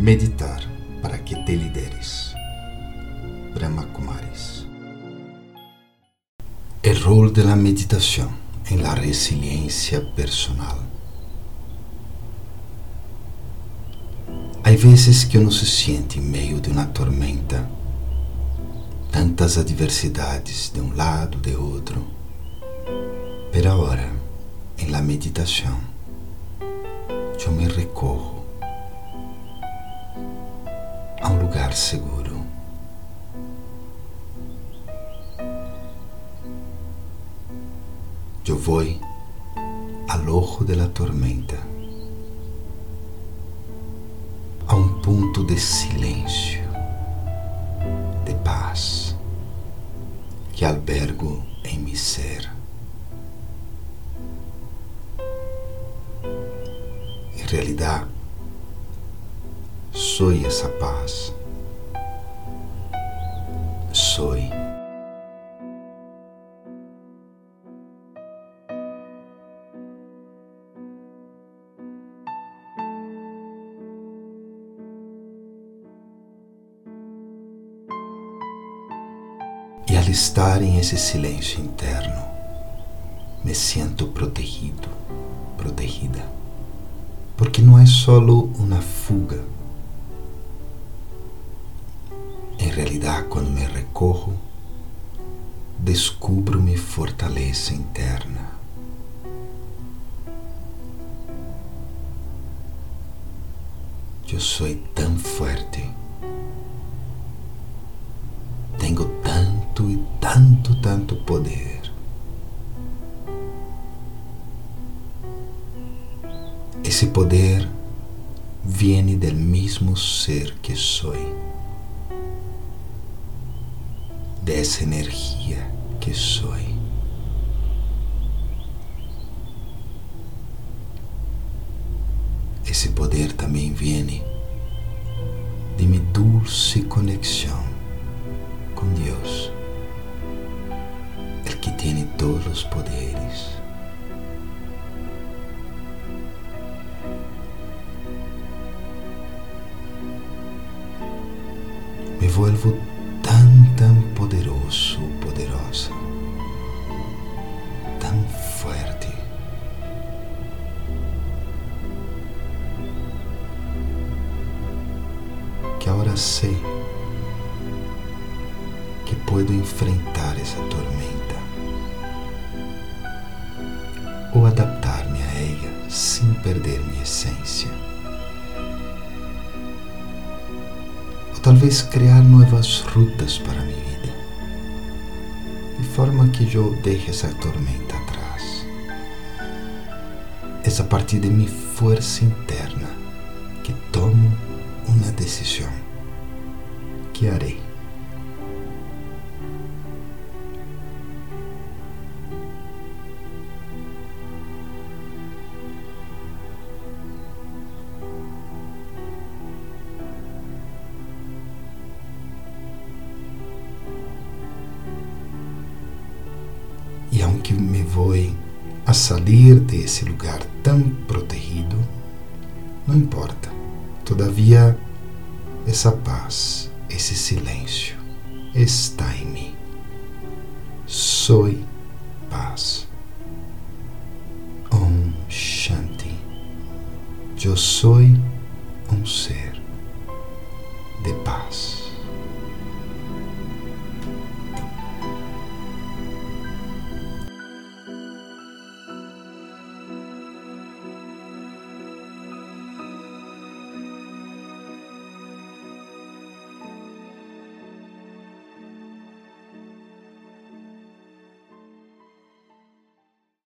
Meditar para que te lideres. Brahma Kumaris. El rol de la en la resiliencia personal. Há vezes que uno se siente em meio de uma tormenta, tantas adversidades de um lado, de outro. Pero agora, em la meditação, eu me recorro lugar seguro. Eu vou ao ojo de la tormenta, a um ponto de silêncio, de paz, que albergo em mi ser. Em realidade, Soy essa paz. Al estar em esse silêncio interno, me sinto protegido, protegida. Porque não é solo uma fuga Em realidade, quando me recorro, descubro minha fortaleza interna. Eu sou tão forte. Tanto tanto, poder. Esse poder viene del mesmo ser que sou dessa energia que sou. Esse poder também vem de minha dulce conexão os poderes. Me vuelvo tão poderoso, poderosa, tão forte. Que agora sei que puedo enfrentar essa tormenta ou adaptar-me a ela sem perder minha essência. talvez criar novas rutas para minha vida, de forma que eu deixe essa tormenta atrás. É a partir de minha força interna que tomo uma decisão que harei. Vou a sair desse lugar tão protegido, não importa. Todavia, essa paz, esse silêncio está em mim. Sou paz. Om Shanti. Eu sou um ser.